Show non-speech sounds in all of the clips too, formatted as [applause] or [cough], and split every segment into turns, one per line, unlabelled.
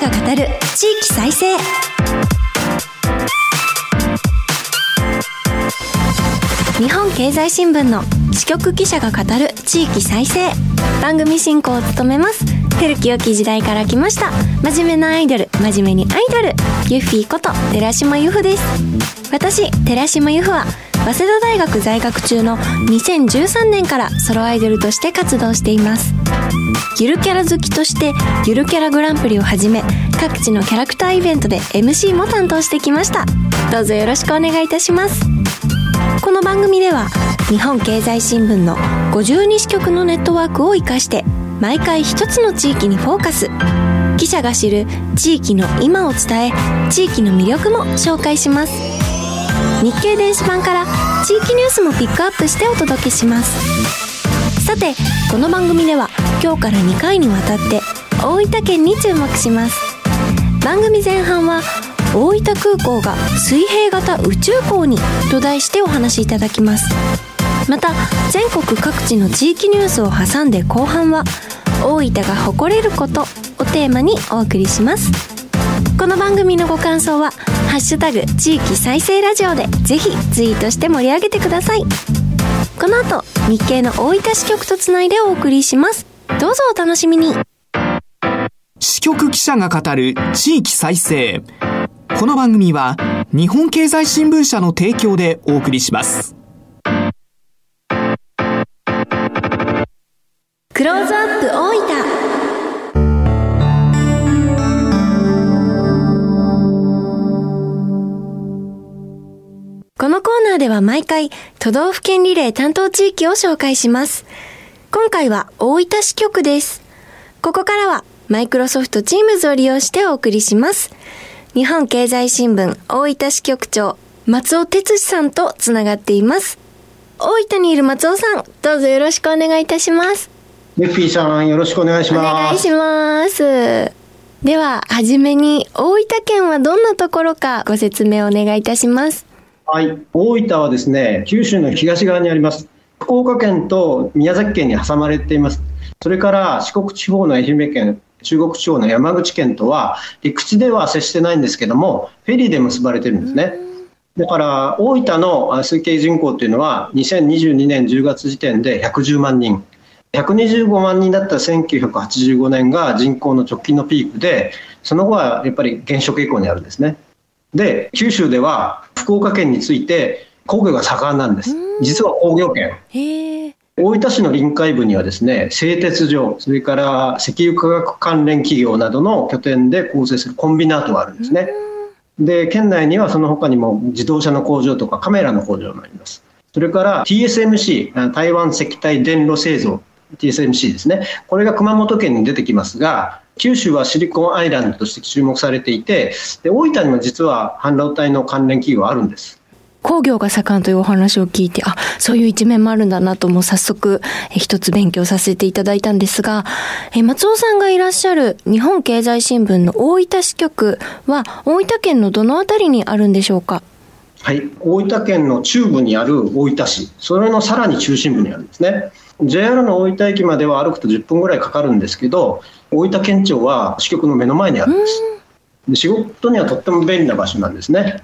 が語る地域再生。日本経済新聞の支局記者が語る地域再生。番組進行を務めます。古き良き時代から来ました。真面目なアイドル。真面目にアイドル。ユッフィーこと寺島由布です。私寺島由布は早稲田大学在学中の2013年からソロアイドルとして活動しています。ゆるキャラ好きとしてゆるキャラグランプリをはじめ各地のキャラクターイベントで MC も担当してきました。どうぞよろしくお願いいたします。この番組では日本経済新聞の52支局のネットワークを活かして毎回一つの地域にフォーカス。記者が知る地域の今を伝え地域の魅力も紹介します。日経電子版から地域ニュースもピックアップしてお届けします。さてこの番組では今日から2回にわたって大分県に注目します。番組前半は大分空港が水平型宇宙港にと題してお話しいただきます。また全国各地の地域ニュースを挟んで後半は大分が誇れることをテーマにお送りします。この番組のご感想は「ハッシュタグ地域再生ラジオ」でぜひツイートして盛り上げてください。この後日経の大分支局とつないでお送りします。どうぞお楽しみに。
支局記者が語る地域再生。この番組は日本経済新聞社の提供でお送りします。
クローズアップ大分では毎回都道府県リレー担当地域を紹介します。今回は大分支局です。ここからはマイクロソフト Teams を利用してお送りします。日本経済新聞大分支局長松尾哲司さんとつながっています。大分にいる松尾さん、どうぞよろしくお願いいたします。
ネッフィーさん、よろしくお願いし
お願
ます。
いします。では、はじめに大分県はどんなところかご説明お願いいたします。
はい、大分はですね、九州の東側にあります。福岡県と宮崎県に挟まれています。それから四国地方の愛媛県、中国地方の山口県とは陸地では接してないんですけども、フェリーで結ばれてるんですね。だから大分の推計人口というのは2022年10月時点で110万人。125万人だった1985年が人口の直近のピークで、その後はやっぱり減少傾向にあるんですね。で、九州では福岡県について工業が盛んなんです。実は工業圏。大分市の臨海部にはですね、製鉄所、それから石油化学関連企業などの拠点で構成するコンビナートがあるんですね。で、県内にはその他にも自動車の工場とかカメラの工場もあります。それから TSMC、あ台湾石体電路製造、TSMC ですね。これが熊本県に出てきますが、九州はシリコンアイランドとして注目されていて、で大分にも実は半導体の関連企業あるんです。
工業が盛んというお話を聞いて、あ、そういう一面もあるんだなと、もう早速、え一つ勉強させていただいたんですが、え松尾さんがいらっしゃる日本経済新聞の大分支局は、大分県のどのあたりにあるんでしょうか？
はい、大分県の中部にある大分市、それのさらに中心部にあるんですね。JR の大分駅までは歩くと10分ぐらいかかるんですけど、大分県庁は支局の目の前にあるんです。で仕事にはとっても便利な場所なんですね。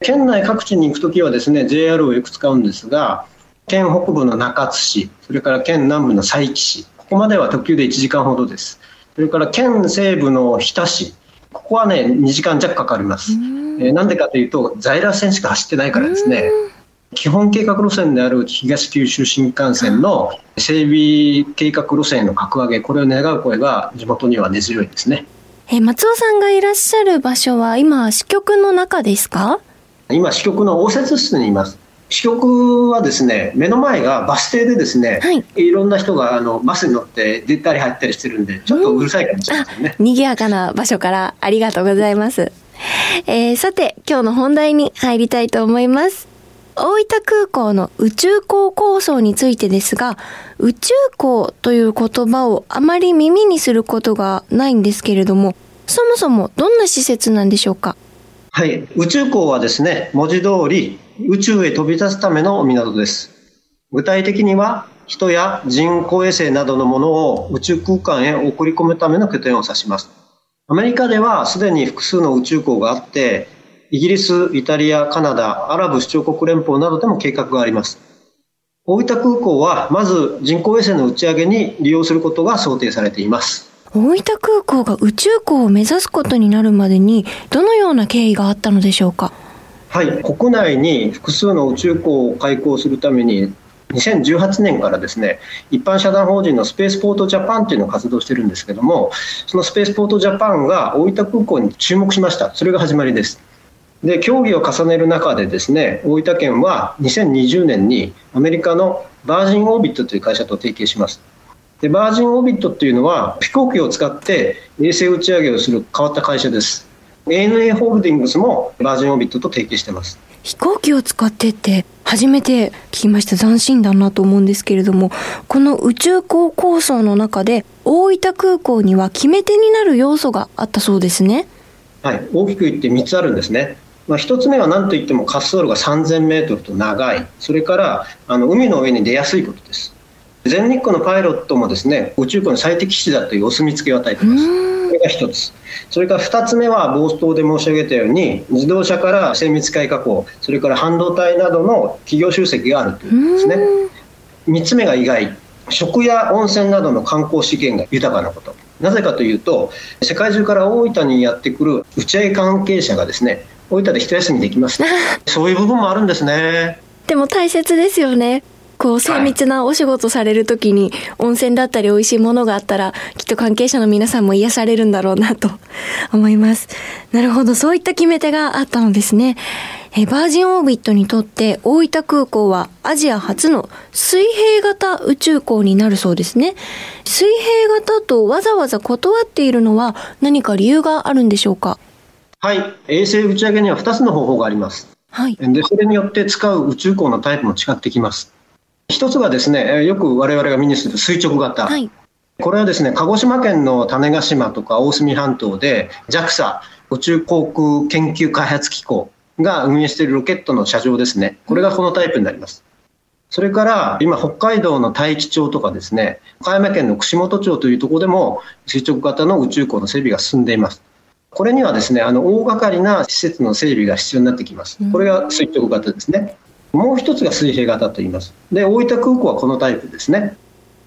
県内各地に行くときはですね、JR をよく使うんですが、県北部の中津市、それから県南部の佐伯市、ここまでは特急で1時間ほどです。それから県西部の日田市、ここはね、2時間弱かかります。えーなんでかというと、在来線しか走ってないからですね。基本計画路線である東九州新幹線の整備計画路線の格上げ、これを願う声が地元には根強いですね。
え松尾さんがいらっしゃる場所は今、支局の中ですか？
今、支局の応接室にいます。支局はですね、目の前がバス停でですね、
はい
い、ろんな人があのバスに乗って出たり入ったりしてるんで、ちょっとうるさいかもしれませんね。
賑やかな場所からありがとうございます。えー、さて、今日の本題に入りたいと思います。大分空港の宇宙港構想についてですが、宇宙港という言葉をあまり耳にすることがないんですけれども、そもそもどんな施設なんでしょうか？
はい、宇宙港はですね、文字通り宇宙へ飛び立つための港です。具体的には、人や人工衛星などのものを宇宙空間へ送り込むための拠点を指します。アメリカではすでに複数の宇宙港があって、イギリス、イタリア、カナダ、アラブ首長国連邦などでも計画があります。大分空港はまず人工衛星の打ち上げに利用することが想定されています。
大分空港が宇宙港を目指すことになるまでにどのような経緯があったのでしょうか？
はい、国内に複数の宇宙港を開港するために2018年からですね一般社団法人のスペースポートジャパンというのを活動してるんですけどもそのスペースポートジャパンが大分空港に注目しましたそれが始まりですで協議を重ねる中でですね大分県は2020年にアメリカのバージンオービットという会社と提携します。でバージンオービットっていうのは飛行機を使って衛星打ち上げをする変わった会社です。ANA ホールディングスもバージンオービットと提携してます。
飛行機を使ってって初めて聞きました。斬新だなと思うんですけれどもこの宇宙港構想の中で大分空港には決め手になる要素があったそうですね。
はい。大きく言って3つあるんですねまあ、1つ目は何といっても滑走路が3000メートルと長い、それからあの海の上に出やすいことです。全日空のパイロットもですね宇宙港の最適地だというお墨付きを与えています。これが1つ。それから2つ目は冒頭で申し上げたように自動車から精密機械加工それから半導体などの企業集積があるということですね3つ目が意外食や温泉などの観光資源が豊かなことなぜかというと世界中から大分にやってくる打ち上げ関係者がですね大分で一休みできます [laughs] そういう部分もあるんですね
でも大切ですよねこう精密なお仕事されるときに温泉だったり美味しいものがあったらきっと関係者の皆さんも癒されるんだろうなと [laughs] 思います。なるほど、そういった決め手があったのですね。えバージンオービットにとって大分空港はアジア初の水平型宇宙港になるそうですね。水平型とわざわざ断っているのは何か理由があるんでしょうか？
はい。衛星打ち上げには2つの方法があります。はい。で、それによって使う宇宙港のタイプも違ってきます。一つがですね、よく我々が目にする垂直型。はい、これはですね、鹿児島県の種子島とか大隅半島で JAXA 宇宙航空研究開発機構が運営しているロケットの車上ですね。これがこのタイプになります。それから今北海道の大樹町とかですね、岡山県の串本町というところでも垂直型の宇宙港の整備が進んでいます。これにはですね、あの大掛かりな施設の整備が必要になってきます。これが垂直型ですね。もう一つが水平型と言います。で、大分空港はこのタイプですね。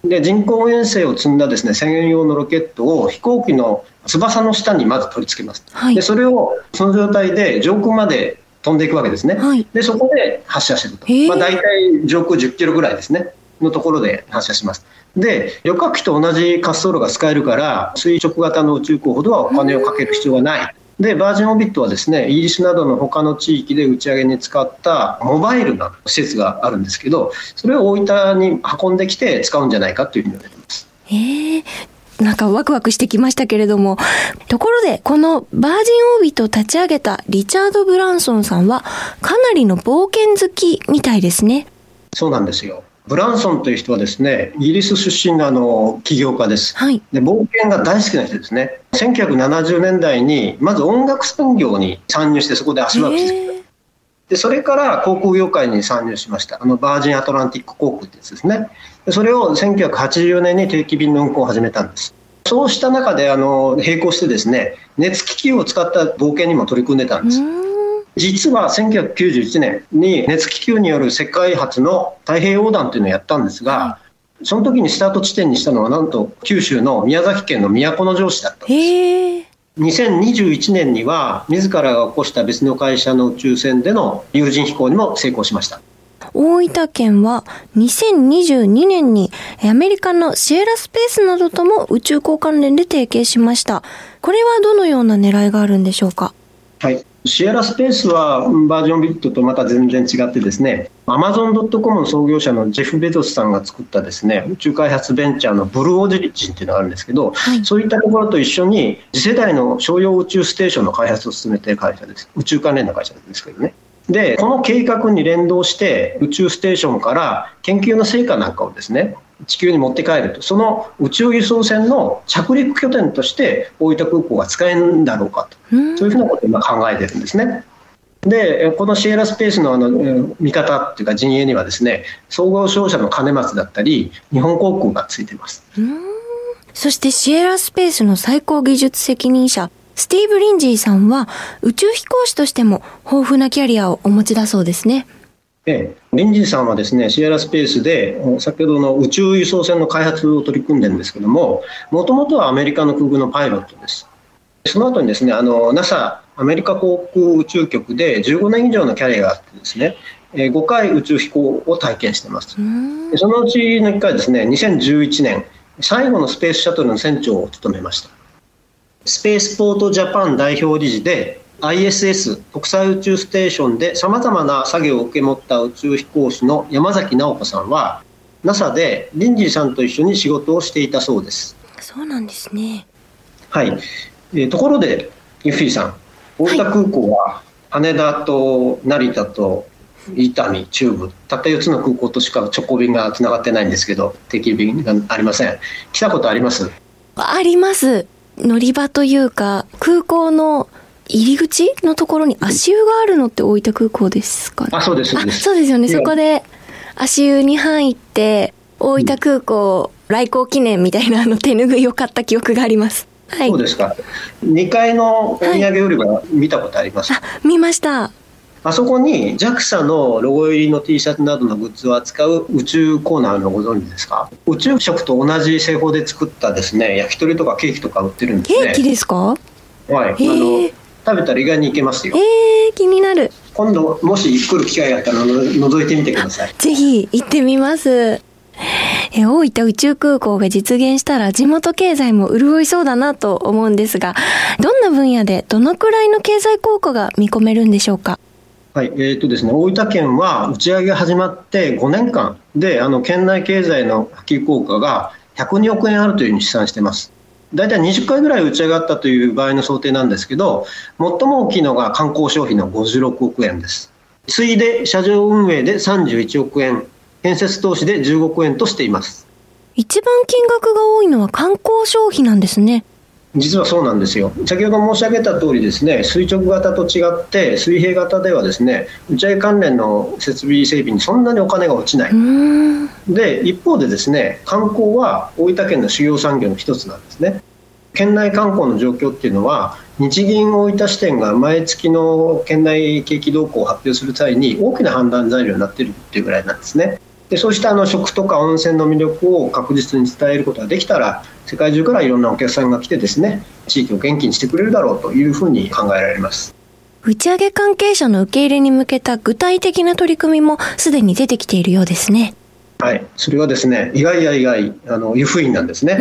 で、人工衛星を積んだですね、専用のロケットを飛行機の翼の下にまず取り付けます。はい、で、それをその状態で上空まで飛んでいくわけですね。はい、で、そこで発射すると。まあ、大体上空10キロぐらいですね。のところで発射します。で、旅客機と同じ滑走路が使えるから、垂直型の宇宙港ほどはお金をかける必要がない。で、バージンオビットはですね、イギリスなどの他の地域で打ち上げに使ったモバイルな施設があるんですけど、それを大分に運んできて使うんじゃないかというふうに言われています。
へえ。なんかワクワクしてきましたけれども。ところで、このバージンオービットを立ち上げたリチャード・ブランソンさんは、かなりの冒険好きみたいですね。
そうなんですよ。ブランソンという人はですね、イギリス出身のあの起業家です、はい、で。冒険が大好きな人ですね。1970年代に、まず音楽産業に参入して、そこで足場を築く。で、それから航空業界に参入しました。あの、バージンアトランティック航空ってやつですね。でそれを1984年に定期便の運航を始めたんです。そうした中で、あの、並行してですね、熱気球を使った冒険にも取り組んでたんです。実は1991年に熱気球による世界初の太平洋横断というのをやったんですが、その時にスタート地点にしたのはなんと九州の宮崎県の都城市だったんです。2021年には自らが起こした別の会社の宇宙船での有人飛行にも成功しました。
大分県は2022年にアメリカのシエラスペースなどとも宇宙港関連で提携しました。これはどのような狙いがあるんでしょうか？
はい。シエラスペースはバージョンビットとまた全然違ってですね、アマゾン・ドット・コムの創業者のジェフ・ベゾスさんが作ったですね、宇宙開発ベンチャーのブルーオジジンっていうのがあるんですけど、はい、そういったところと一緒に次世代の商用宇宙ステーションの開発を進めている会社です。宇宙関連の会社ですけどね。で、この計画に連動して宇宙ステーションから研究の成果なんかをですね、地球に持って帰ると、その宇宙輸送船の着陸拠点として大分空港が使えるんだろうかと、そういうふうなことを今考えてるんですね。で、このシエラスペースのあの見方っていうか陣営にはですね、総合商社の金松だったり、日本航空がついてます。
そしてシエラスペースの最高技術責任者、スティーブ・リンジーさんは宇宙飛行士としても豊富なキャリアをお持ちだそうですね。
ええ、リンジーさんはですね、シエラスペースで先ほどの宇宙輸送船の開発を取り組んでるんですけども、もともとはアメリカの空軍のパイロットです。その後にですね、あの NASA アメリカ航空宇宙局で15年以上のキャリアがあってですね、5回宇宙飛行を体験しています。そのうちの1回ですね、2011年、最後のスペースシャトルの船長を務めました。スペースポートジャパン代表理事で ISS 国際宇宙ステーションでさまざまな作業を受け持った宇宙飛行士の山崎直子さんは NASA でリンジーさんと一緒に仕事をしていたそうです
そうなんですね
はい、えー、ところでユフィーさん大分空港は羽田と成田と伊丹、中部、たった4つの空港としか直行便がつながってないんですけど、定期便がありません。来たことあります？
あります。乗り場というか、空港の入り口のところに足湯があるのって大分空港ですかね？
あ、そうです、そうです。
そうですよね。そこで足湯に入って、大分空港来航記念みたいなあの手ぬぐいを買った記憶があります。
はい。そうですか。2階のお土産売り場見たことあります、
はい、あ、見ました。
あそこに JAXA のロゴ入りの T シャツなどのグッズを扱う宇宙コーナーのご存知ですか？宇宙食と同じ製法で作ったですね焼き鳥とかケーキとか売ってるんです
ねケーキですか？はい
あの食べたら意外にいけますよ。
えー、気になる。
今度もし来る機会があったらの覗いてみてください。
ぜひ行ってみます。え大分宇宙空港が実現したら地元経済も潤いそうだなと思うんですがどんな分野でどのくらいの経済効果が見込めるんでしょうか？
はい、えーとですね、大分県は打ち上げが始まって5年間であの県内経済の波及効果が102億円あるというふうに試算しています。大体20回ぐらい打ち上がったという場合の想定なんですけど、最も大きいのが観光消費の56億円です。次いで車上運営で31億円、建設投資で15億円としています。
一番金額が多いのは観光消費なんですね。
実はそうなんですよ。先ほど申し上げた通りですね垂直型と違って水平型ではですね打ち上げ関連の設備整備にそんなにお金が落ちない。で一方でですね観光は大分県の主要産業の一つなんですね。県内観光の状況っていうのは日銀大分支店が毎月の県内景気動向を発表する際に大きな判断材料になっているっていうぐらいなんですねでそうしたあの食とか温泉の魅力を確実に伝えることができたら世界中からいろんなお客さんが来てですね地域を元気にしてくれるだろうというふうに考えられます。
打ち上げ関係者の受け入れに向けた具体的な取り組みもすでに出てきているようですね。
はい。それはですね意外や意外あの湯布院なんですね。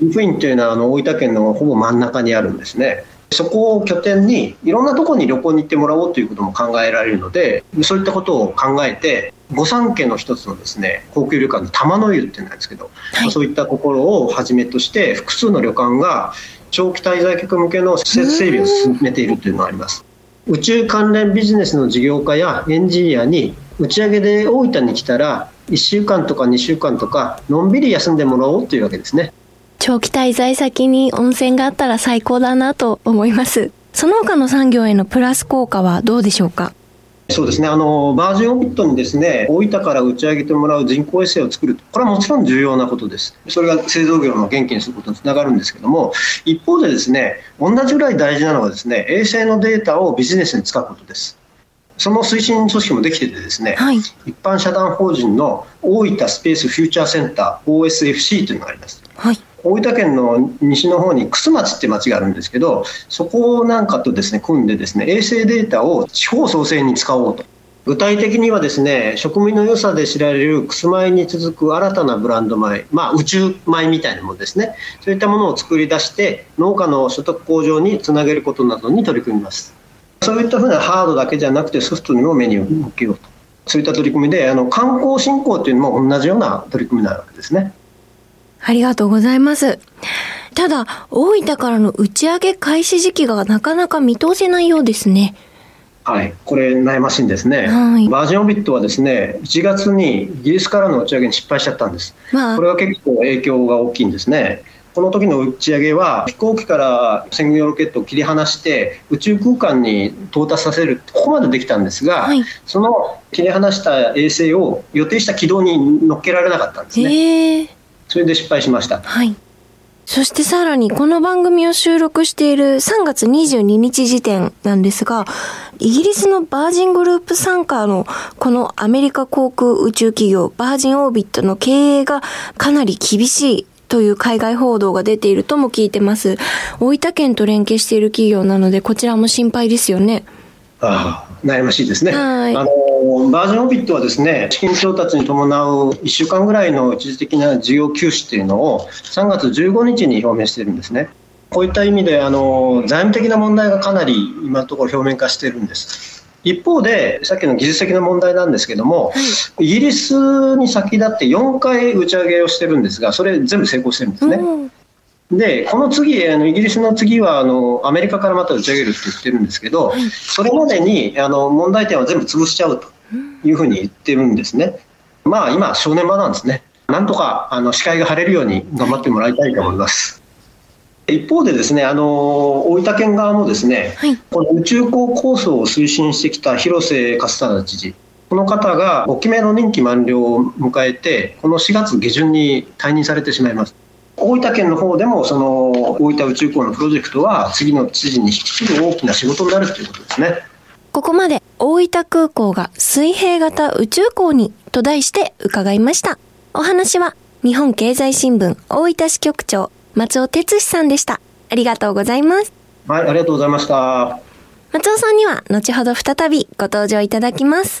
湯布院というのはあの大分県のほぼ真ん中にあるんですねそこを拠点にいろんなところに旅行に行ってもらおうということも考えられるのでそういったことを考えて御三家の一つのですね高級旅館の玉の湯っていうんですけど、はい、そういったところをはじめとして複数の旅館が長期滞在客向けの施設整備を進めているというのがあります。宇宙関連ビジネスの事業家やエンジニアに打ち上げで大分に来たら1週間とか2週間とかのんびり休んでもらおうというわけですね
長期滞在先に温泉があったら最高だなと思います。その他の産業へのプラス効果はどうでしょうか？
そうですね。あのバージンオビットにですね大分から打ち上げてもらう人工衛星を作るこれはもちろん重要なことです。それが製造業の元気にすることにつながるんですけども一方でですね同じぐらい大事なのはですね衛星のデータをビジネスに使うことです。その推進組織もできててですね、はい、一般社団法人の大分スペースフューチャーセンター OSFC というのがあります、はい大分県の西の方に楠町って町があるんですけどそこなんかとですね組んでですね衛星データを地方創生に使おうと。具体的にはですね食味の良さで知られるくす米に続く新たなブランド米、まあ、宇宙米みたいなものですね。そういったものを作り出して農家の所得向上につなげることなどに取り組みます。そういったふうなハードだけじゃなくてソフトにもメニューを向けようと。そういった取り組みであの観光振興というのも同じような取り組みなわけですね。
ありがとうございます。ただ、大分からの打ち上げ開始時期がなかなか見通せないようですね。
はい、これ悩ましいんですね、はい、バージンオビットはですね1月にイギリスからの打ち上げに失敗しちゃったんです、まあ、これは結構影響が大きいんですね。この時の打ち上げは飛行機から専用ロケットを切り離して宇宙空間に到達させるここまでできたんですが、はい、その切り離した衛星を予定した軌道に乗っけられなかったんですね。それで失敗しました。はい
そしてさらにこの番組を収録している3月22日時点なんですが、イギリスのバージングループ参加のこのアメリカ航空宇宙企業バージンオービットの経営がかなり厳しいという海外報道が出ているとも聞いてます。大分県と連携している企業なのでこちらも心配ですよね。
ああ悩ましいですね。あのバージンオビットはですね資金調達に伴う1週間ぐらいの一時的な事業休止というのを3月15日に表明しているんですね。こういった意味であの財務的な問題がかなり今のところ表面化しているんです。一方で、さっきの技術的な問題なんですけども、はい、イギリスに先立って4回打ち上げをしてるんですが、それ全部成功してるんですね。うんで、この次、あのイギリスの次はあのアメリカからまた打ち上げるって言ってるんですけど、それまでにあの問題点は全部潰しちゃうというふうに言ってるんですね。まあ今、正念場なんですね。なんとかあの視界が晴れるように頑張ってもらいたいと思います。一方でですね、あの大分県側もですね、はい、この宇宙港構想を推進してきた広瀬勝忠知事、この方が5期目の任期満了を迎えて、この4月下旬に退任されてしまいます。大分県の方でもその大分宇宙港のプロジェクトは次の知事に引き継ぐ大きな仕事になるということですね。
ここまで大分空港が水平型宇宙港にと題して伺いました。お話は日本経済新聞大分支局長松尾哲史さんでした。ありがとうございます。
はい、ありがとうございました。
松尾さんには後ほど再びご登場いただきます。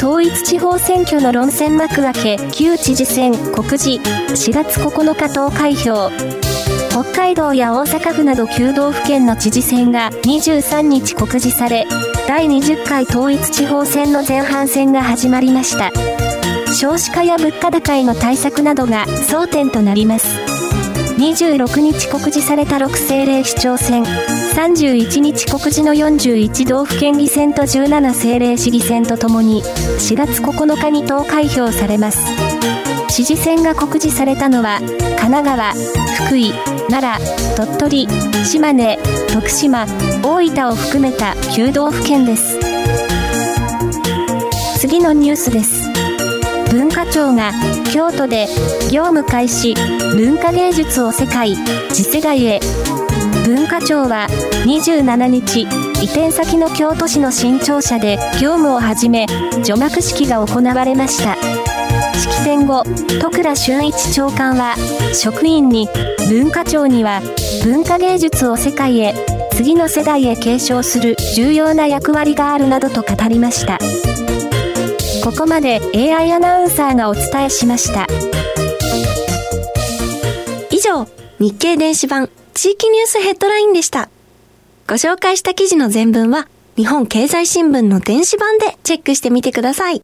統一地方選挙の論戦幕開け旧知事選告示4月9日投開票。北海道や大阪府など9道府県の知事選が23日告示され第20回統一地方選の前半戦が始まりました。少子化や物価高への対策などが争点となります。26日告示された6政令市長選、31日告示の41道府県議選と17政令市議選とともに、4月9日に投開票されます。知事選が告示されたのは、神奈川、福井、奈良、鳥取、島根、徳島、大分を含めた9道府県です。次のニュースです。文化庁が京都で業務開始文化芸術を世界次世代へ文化庁は27日移転先の京都市の新庁舎で業務を始め除幕式が行われました式典後戸倉俊一長官は職員に文化庁には文化芸術を世界へ次の世代へ継承する重要な役割があるなどと語りました。ここまで AI アナウンサーがお伝えしました。
以上、日経電子版地域ニュースヘッドラインでした。ご紹介した記事の全文は日本経済新聞の電子版でチェックしてみてください。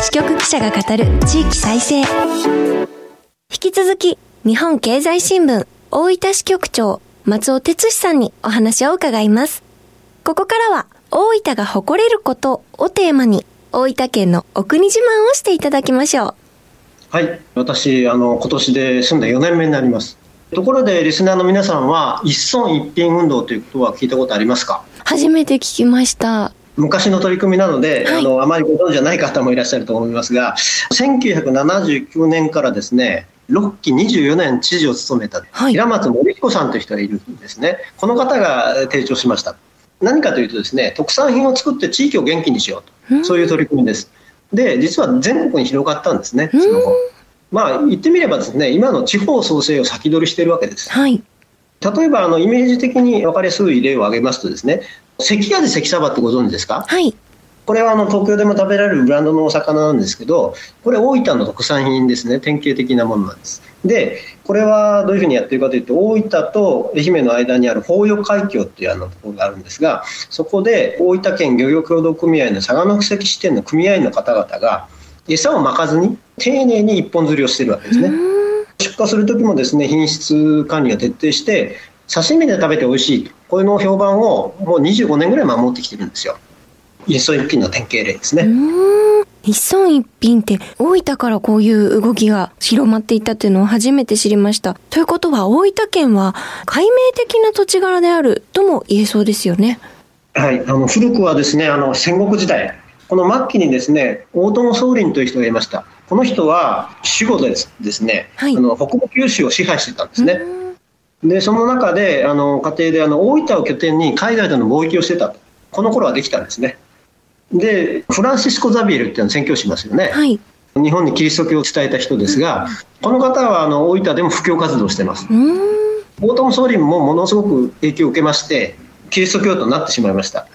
支局記者が語る地域再生。引き続き、日本経済新聞大分支局長松尾哲史さんにお話を伺います。ここからは大分が誇れることをテーマに大分県のお国自慢をしていただきましょう。
はい、私あの今年で住んで4年目になります。ところでリスナーの皆さんは一村一品運動ということは聞いたことありますか？
初めて聞きました。
昔の取り組みなので、はい、あのあまりご存知じゃない方もいらっしゃると思いますが1979年からですね6期24年知事を務めた平松紀彦さんという人がいるんですね、この方が提唱しました何かというとですね特産品を作って地域を元気にしようとそういう取り組みです。で実は全国に広がったんですねその後。まあ言ってみればですね今の地方創生を先取りしているわけです。はい、例えばあのイメージ的に分かりやすい例を挙げますとですね関味関サバってご存知ですか、はい、これはあの東京でも食べられるブランドのお魚なんですけどこれ大分の特産品ですね典型的なものなんです。でこれはどういうふうにやってるかというと大分と愛媛の間にある豊予海峡っていうあのところがあるんですがそこで大分県漁業協同組合の佐賀の布石支店の組合員の方々が餌をまかずに丁寧に一本釣りをしてるわけですね。出荷する時もですね品質管理を徹底して刺身で食べて美味しいとこういうの評判をもう25年ぐらい守ってきてるんですよ。一層一品の典型例ですね。
一村一品って大分からこういう動きが広まっていったっていうのを初めて知りました。ということは大分県は解明的な土地柄であるとも言えそうですよね。
はい、あの古くはですねあの戦国時代この末期にですね大友宗麟という人がいました。この人は守護でですね、
はい。
あの北部九州を支配してたんですね。でその中であの家庭であの大分を拠点に海外での貿易をしてたと。この頃はできたんですねでフランシスコ・ザビエルっていうのを宣教しますよね、
はい。
日本にキリスト教を伝えた人ですがこの方はあの大分でも布教活動をしてます。大友宗麟もものすごく影響を受けましてキリスト教徒になってしまいました。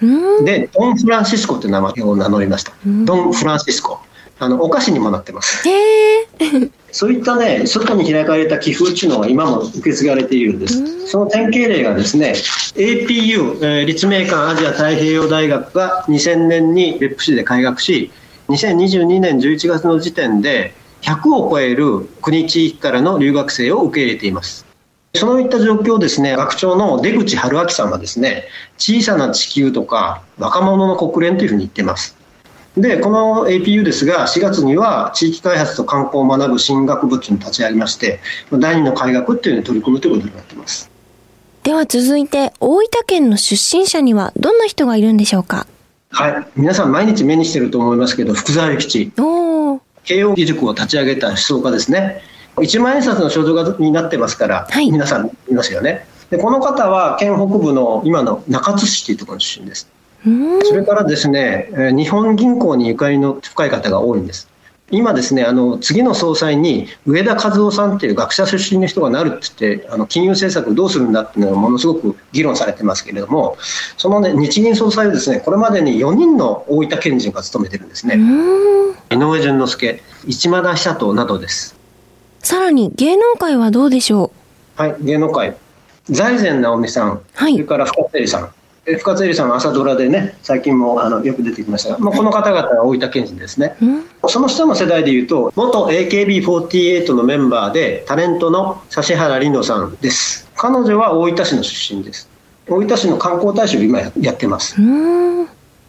で、ドン・フランシスコという名前を名乗りました。ドン・フランシスコ。あの、お菓子にもなってます。
へえ。[laughs]
そういったね、外に開かれた寄付っていうのは今も受け継がれているんです。その典型例がですね、APU、えー立命館アジア太平洋大学が2000年に別府市で開学し、2022年11月の時点で100を超える国地域からの留学生を受け入れています。そういった状況をですね、学長の出口春明さんはですね、小さな地球とか若者の国連というふうに言っています。で、この APU ですが、4月には地域開発と観光を学ぶ新学部っていうのを立ち上げまして、第二の開学っていうのに取り組むということになっています。
では続いて大分県の出身者にはどんな人がいるんでしょうか？
はい。皆さん毎日目にしてると思いますけど、福沢諭吉。慶応義塾を立ち上げた思想家ですね。一万円札の肖像画になってますから、
はい
皆さん見ますよね。で、この方は県北部の今の中津市というところの出身です。それからですね、えー日本銀行にゆかりの深い方が多いんです。今ですね、あの次の総裁に上田和夫さんっていう学者出身の人がなるって言って、あの金融政策をどうするんだっていうのがものすごく議論されてますけれども、その、ね、日銀総裁をですね、これまでに4人の大分県人が務めてるんですね。井上淳之介、市間田久人などです。
さらに芸能界はどうでしょ
はい、芸能界、財前直美さん、
はい
それから深津絵里さん。え深津絵里さんは朝ドラでね、最近もあのよく出てきましたが、まあ、この方々は大分県人ですね。その下の世代でいうと、元 AKB48 のメンバーで、タレントの指原莉乃さんです。彼女は大分市の出身です。大分市の観光大使を今ややってます。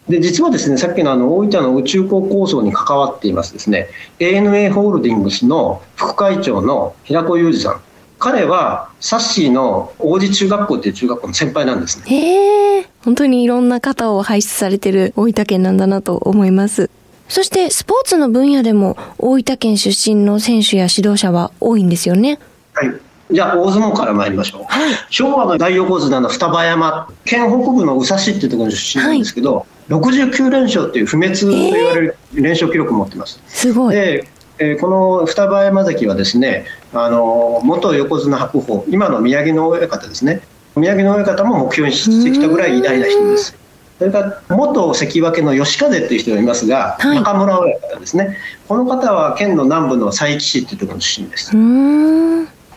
で、実はですね、さっきのあの大分の宇宙港構想に関わっていますですね、ANA ホールディングスの副会長の平子裕二さん。彼はサッシーの王子中学校っていう中学校の先輩なんですね。
へえ。本当にいろんな方を輩出されてる大分県なんだなと思います。そしてスポーツの分野でも大分県出身の選手や指導者は多いんですよね。
はい。じゃあ大相撲から参りましょう。昭和の大横綱の双葉山、県北部の宇佐市っていうところの出身なんですけど、69連勝っていう不滅と言われる連勝記録を持ってます。
すごい。
で、えーこの双葉山関はですね、あの元横綱白鵬、今の宮城野親方ですね。宮城野親方も目標にしてきたぐらい偉大な人です。それから元関脇の吉風っていう人がいますが、
はい
中村親方ですね。この方は県の南部の佐伯市っていうところの出身です。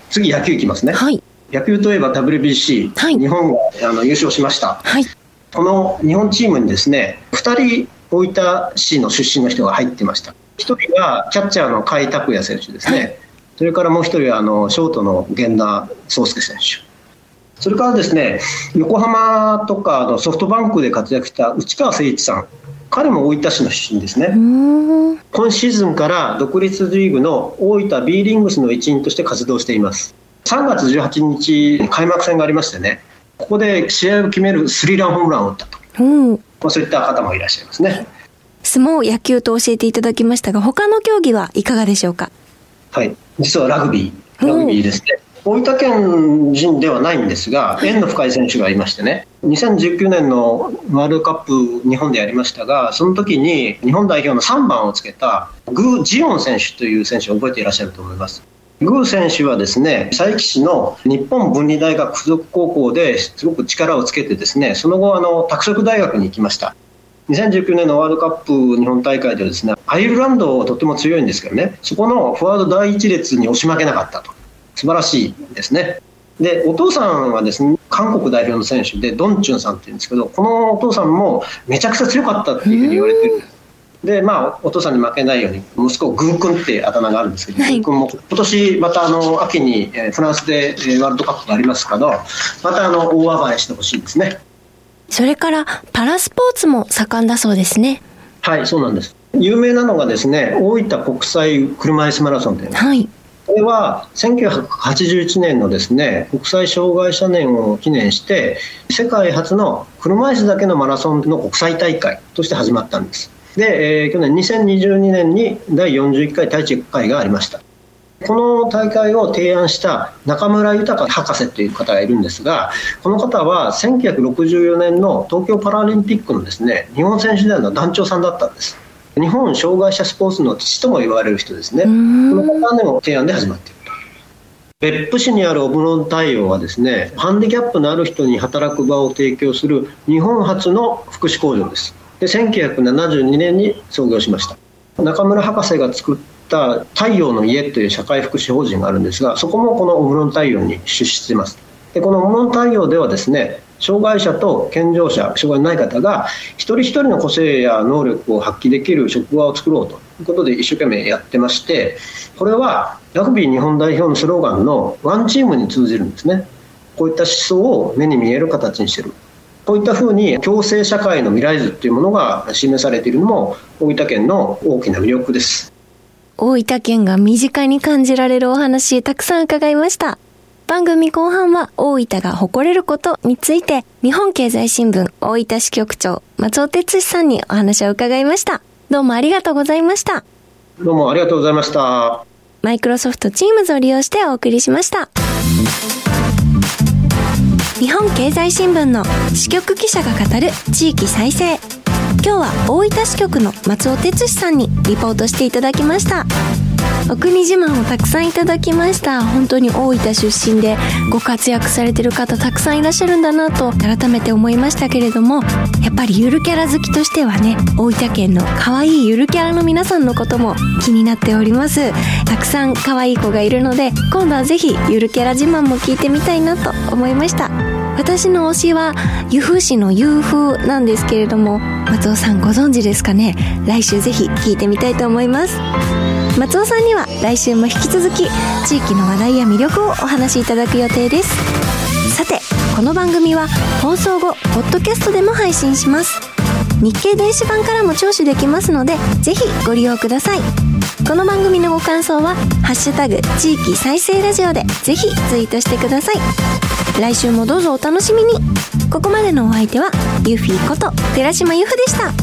次野球いきますね。
はい。
野球といえば WBC、
はい
日本があの優勝しました。
はい。
この日本チームにですね、2人大分市の出身の人が入ってました。1人がキャッチャーの甲斐拓也選手ですね。それからもう1人はあのショートの源田壮介選手。それからですね、横浜とかのソフトバンクで活躍した内川誠一さん。彼も大分市の出身ですね。今シーズンから独立リーグの大分 B リングスの一員として活動しています3月18日開幕戦がありましてねここで試合を決めるスリーランホームランを打ったと、
うん。
まあ、そういった方もいらっしゃいますね
相撲、野球と教えていただきましたが、他の競技はいかがでしょうか？
はい。実はラグビーラグビーですね。大分県人ではないんですが縁の深い選手がいましてね。2019年のワールドカップ日本でやりましたがその時に日本代表の3番をつけたグー・ジオン選手という選手を覚えていらっしゃると思います。グー選手はですね佐伯市の日本文理大学附属高校ですごく力をつけてですねその後あの拓殖大学に行きました2019年のワールドカップ日本大会ではですねアイルランドとても強いんですけどねそこのフォワード第一列に押し負けなかったと。素晴らしいですね。でお父さんはですね韓国代表の選手でドンチュンさんっていうんですけどこのお父さんもめちゃくちゃ強かったっていうふうに言われてるんです。でまあお父さんに負けないように息子グー君ってあだ名があるんですけど、はい、君も今年またあの秋にフランスでワールドカップがありますけどまたあの大暴れしてほしいですね
それからパラスポーツも盛んだそうですね。
はいそうなんです。有名なのがですね大分国際車椅子マラソンで、はい。これは1981年のですね国際障害者年を記念して世界初の車椅子だけのマラソンの国際大会として始まったんです。で、えー、去年2022年に第41回対地会がありましたこの大会を提案した中村豊博士という方がいるんですがこの方は1964年の東京パラリンピックのですね日本選手団の団長さんだったんです。日本障害者スポーツの父とも言われる人ですね。この方の提案で始まっていると別府市にあるオブロン太陽はですねハンディキャップのある人に働く場を提供する日本初の福祉工場です。で1972年に創業しました。中村博士が作った太陽の家という社会福祉法人があるんですがそこもこのオブロン太陽に出資してます。でこのオブロン太陽ではですね障害者と健常者障害のない方が一人一人の個性や能力を発揮できる職場を作ろうということで一生懸命やってましてこれはラグビー日本代表のスローガンのワンチームに通じるんですね。こういった思想を目に見える形にしてる。こういったふうに共生社会の未来図というものが示されているのも大分県の大きな魅力です。
大分県が身近に感じられるお話たくさん伺いました。番組後半は大分が誇れることについて日本経済新聞大分支局長松尾哲さんにお話を伺いました。どうもありがとうございました。
どうもありがとうございました。
マイクロソフトチームズを利用してお送りしました。日本経済新聞の支局記者が語る地域再生今日は大分支局の松尾哲史さんにリポートしていただきました。お国自慢をたくさんいただきました。本当に大分出身でご活躍されてる方たくさんいらっしゃるんだなと改めて思いましたけれどもやっぱりゆるキャラ好きとしてはね大分県の可愛いゆるキャラの皆さんのことも気になっております。たくさん可愛い子がいるので今度はぜひゆるキャラ自慢も聞いてみたいなと思いました。私の推しは湯布市の夕風なんですけれども松尾さんご存知ですかね？来週ぜひ聞いてみたいと思います。松尾さんには来週も引き続き地域の話題や魅力をお話しいただく予定です。さてこの番組は放送後ポッドキャストでも配信します。日経電子版からも聴取できますのでぜひご利用ください。この番組のご感想は「ハッシュタグ地域再生ラジオ」でぜひツイートしてください。来週もどうぞお楽しみに。ここまでのお相手はユフィこと寺島由布でした。